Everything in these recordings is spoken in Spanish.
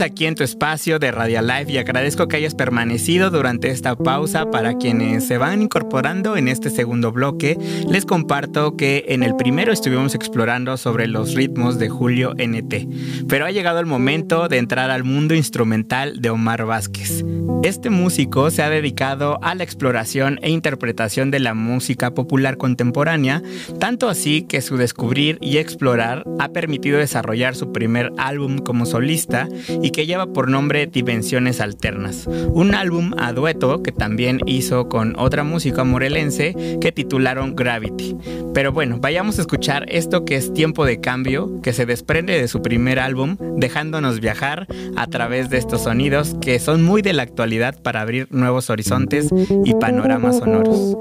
Aquí en tu espacio de Radio Live y agradezco que hayas permanecido durante esta pausa. Para quienes se van incorporando en este segundo bloque, les comparto que en el primero estuvimos explorando sobre los ritmos de Julio NT, pero ha llegado el momento de entrar al mundo instrumental de Omar Vázquez. Este músico se ha dedicado a la exploración e interpretación de la música popular contemporánea, tanto así que su descubrir y explorar ha permitido desarrollar su primer álbum como solista y que lleva por nombre Dimensiones Alternas, un álbum a dueto que también hizo con otra música morelense que titularon Gravity. Pero bueno, vayamos a escuchar esto que es Tiempo de Cambio, que se desprende de su primer álbum, dejándonos viajar a través de estos sonidos que son muy de la actualidad para abrir nuevos horizontes y panoramas sonoros.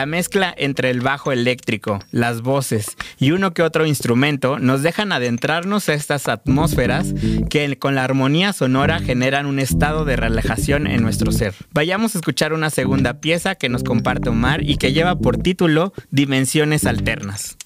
La mezcla entre el bajo eléctrico, las voces y uno que otro instrumento nos dejan adentrarnos a estas atmósferas que con la armonía sonora generan un estado de relajación en nuestro ser. Vayamos a escuchar una segunda pieza que nos comparte Omar y que lleva por título Dimensiones Alternas.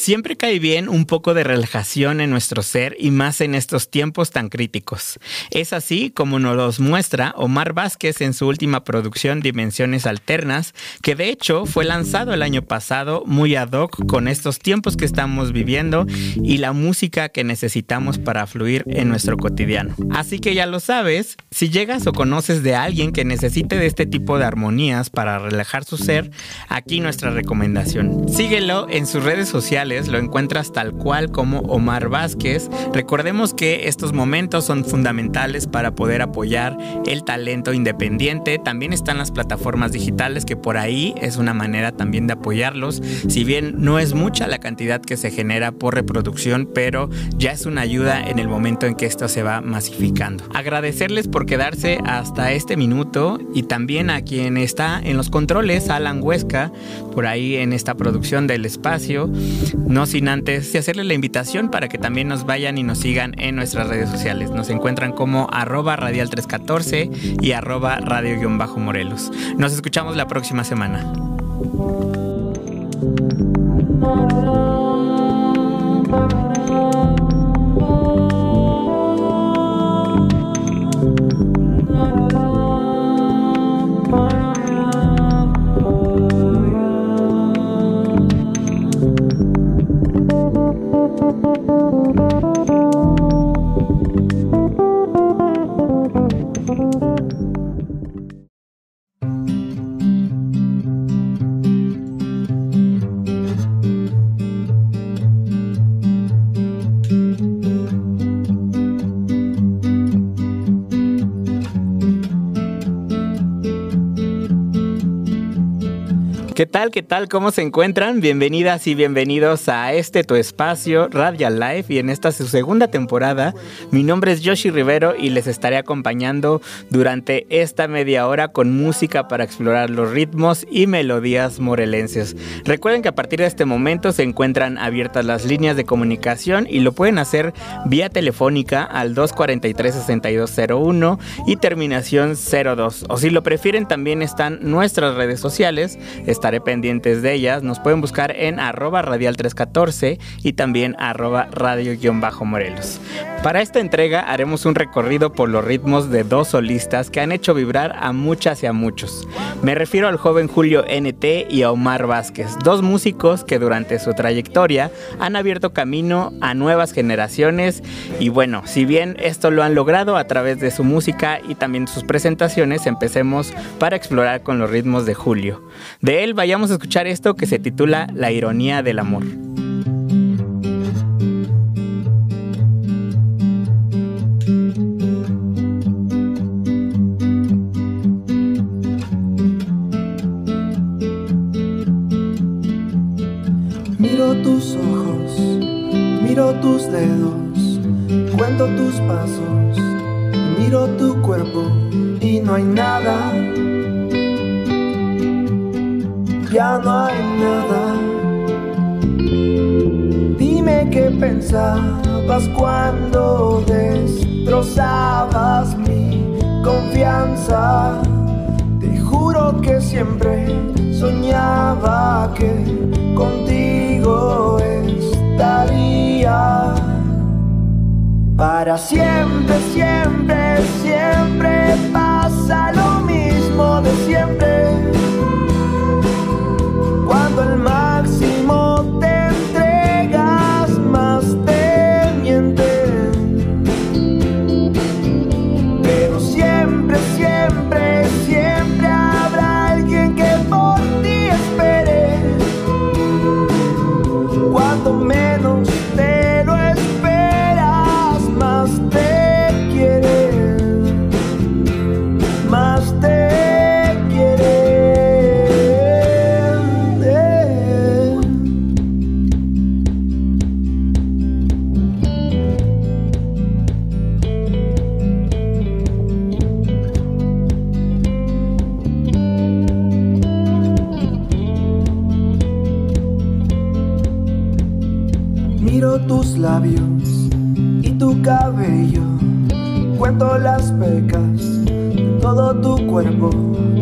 Siempre cae bien un poco de relajación en nuestro ser y más en estos tiempos tan críticos. Es así como nos los muestra Omar Vázquez en su última producción Dimensiones Alternas, que de hecho fue lanzado el año pasado muy ad hoc con estos tiempos que estamos viviendo y la música que necesitamos para fluir en nuestro cotidiano. Así que ya lo sabes, si llegas o conoces de alguien que necesite de este tipo de armonías para relajar su ser, aquí nuestra recomendación. Síguelo en sus redes sociales lo encuentras tal cual como Omar Vázquez. Recordemos que estos momentos son fundamentales para poder apoyar el talento independiente. También están las plataformas digitales que por ahí es una manera también de apoyarlos. Si bien no es mucha la cantidad que se genera por reproducción, pero ya es una ayuda en el momento en que esto se va masificando. Agradecerles por quedarse hasta este minuto y también a quien está en los controles, Alan Huesca, por ahí en esta producción del espacio. No sin antes hacerles la invitación para que también nos vayan y nos sigan en nuestras redes sociales. Nos encuentran como arroba radial314 y arroba radio-morelos. Nos escuchamos la próxima semana. ¿Qué tal? ¿Qué tal? ¿Cómo se encuentran? Bienvenidas y bienvenidos a este tu espacio Radial Life y en esta su segunda temporada. Mi nombre es Yoshi Rivero y les estaré acompañando durante esta media hora con música para explorar los ritmos y melodías morelenses. Recuerden que a partir de este momento se encuentran abiertas las líneas de comunicación y lo pueden hacer vía telefónica al 243-6201 y terminación 02. O si lo prefieren también están nuestras redes sociales. Estaré pendientes de ellas. Nos pueden buscar en arroba radial 314 y también arroba radio-morelos. Para esta entrega haremos un recorrido por los ritmos de dos solistas que han hecho vibrar a muchas y a muchos. Me refiero al joven Julio NT y a Omar Vázquez, dos músicos que durante su trayectoria han abierto camino a nuevas generaciones y bueno, si bien esto lo han logrado a través de su música y también sus presentaciones, empecemos para explorar con los ritmos de Julio. De él vayamos a escuchar esto que se titula La ironía del amor. tus dedos, cuento tus pasos, miro tu cuerpo y no hay nada. Ya no hay nada. Dime qué pensabas cuando destrozabas mi confianza. Te juro que siempre soñaba que contigo estaría para siempre, siempre, siempre pasa lo mismo de siempre.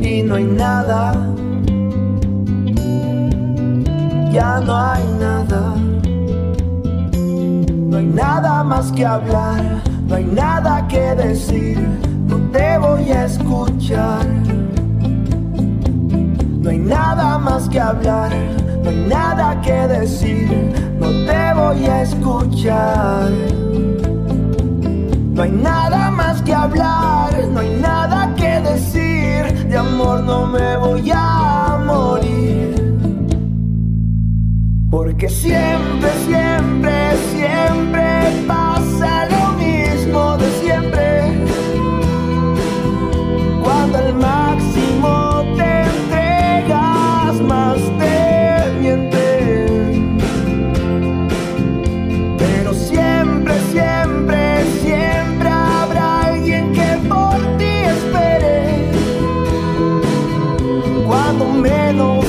Y no hay nada. Ya no hay nada. No hay nada más que hablar, no hay nada que decir, no te voy a escuchar. No hay nada más que hablar, no hay nada que decir, no te voy a escuchar. No hay nada más que hablar, no hay nada que decir, de amor no me voy a morir. Porque siempre, siempre, menos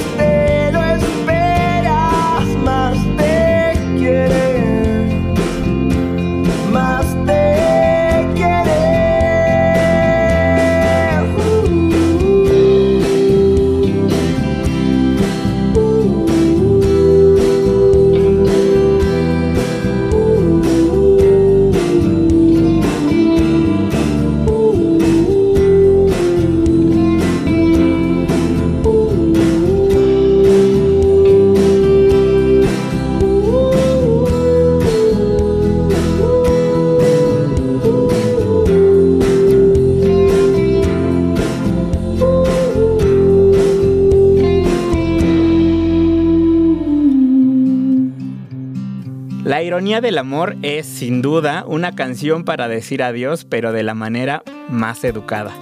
del Amor es sin duda una canción para decir adiós, pero de la manera más educada.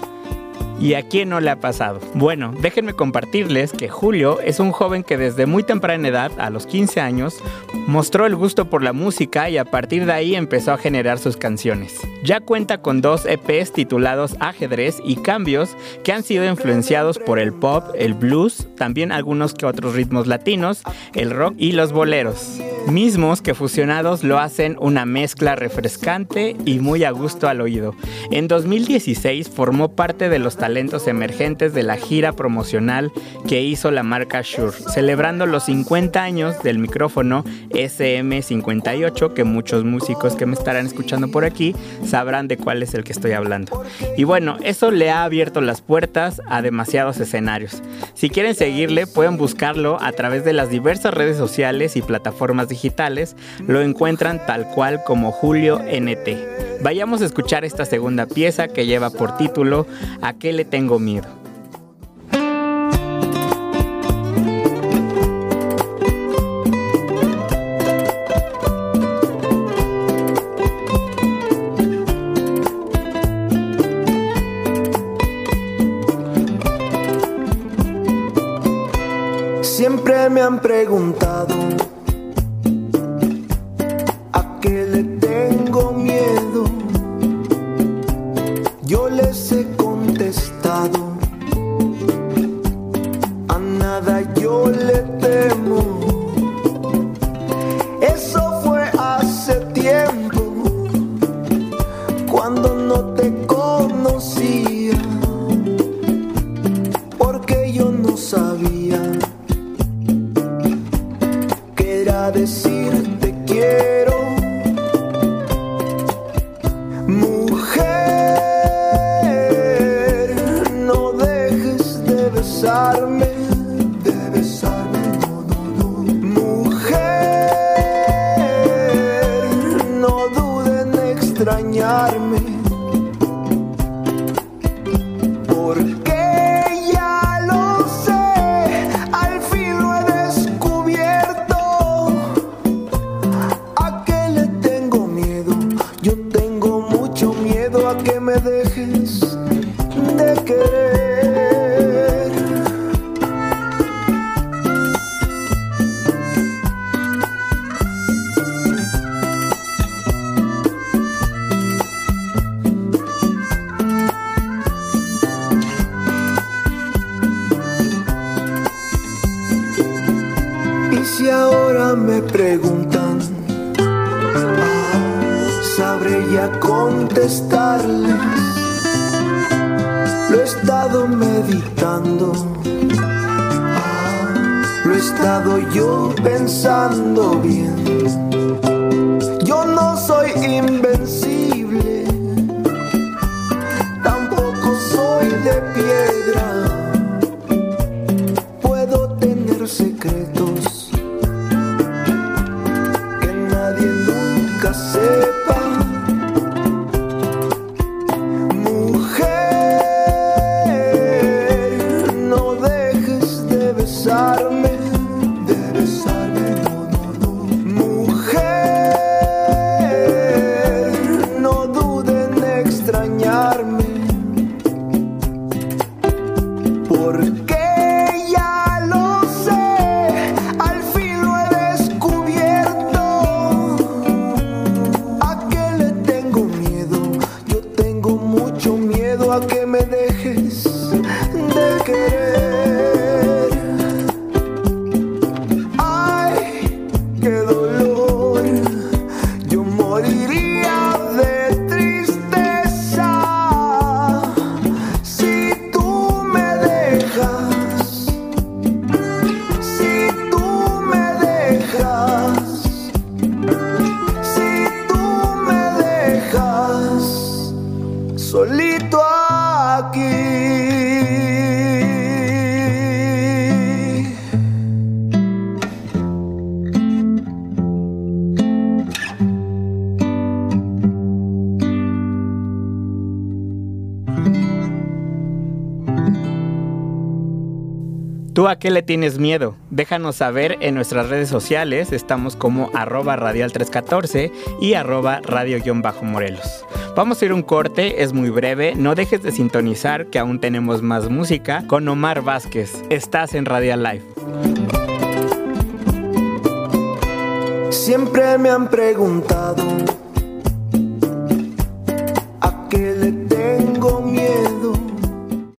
¿Y a quién no le ha pasado? Bueno, déjenme compartirles que Julio es un joven que desde muy temprana edad, a los 15 años, mostró el gusto por la música y a partir de ahí empezó a generar sus canciones. Ya cuenta con dos EPs titulados Ajedrez y Cambios que han sido influenciados por el pop, el blues, también algunos que otros ritmos latinos, el rock y los boleros. Mismos que fusionados lo hacen una mezcla refrescante y muy a gusto al oído. En 2016 formó parte de los talentos emergentes de la gira promocional que hizo la marca Shure, celebrando los 50 años del micrófono SM58 que muchos músicos que me estarán escuchando por aquí sabrán de cuál es el que estoy hablando. Y bueno, eso le ha abierto las puertas a demasiados escenarios. Si quieren seguirle, pueden buscarlo a través de las diversas redes sociales y plataformas digitales. Lo encuentran tal cual como Julio NT. Vayamos a escuchar esta segunda pieza que lleva por título ¿A qué le tengo miedo? Preguntado a qué le tengo miedo. Yo les he contestado, a nada yo le temo. Extrañarme. Si ahora me preguntan, ah, sabré ya contestarles. Lo he estado meditando, ah, lo he estado yo pensando bien. Yo no soy invencible, cacete. ¿Tú a qué le tienes miedo? Déjanos saber en nuestras redes sociales. Estamos como arroba radial314 y arroba radio-morelos. Vamos a ir un corte, es muy breve. No dejes de sintonizar que aún tenemos más música con Omar Vázquez. Estás en Radial Live. Siempre me han preguntado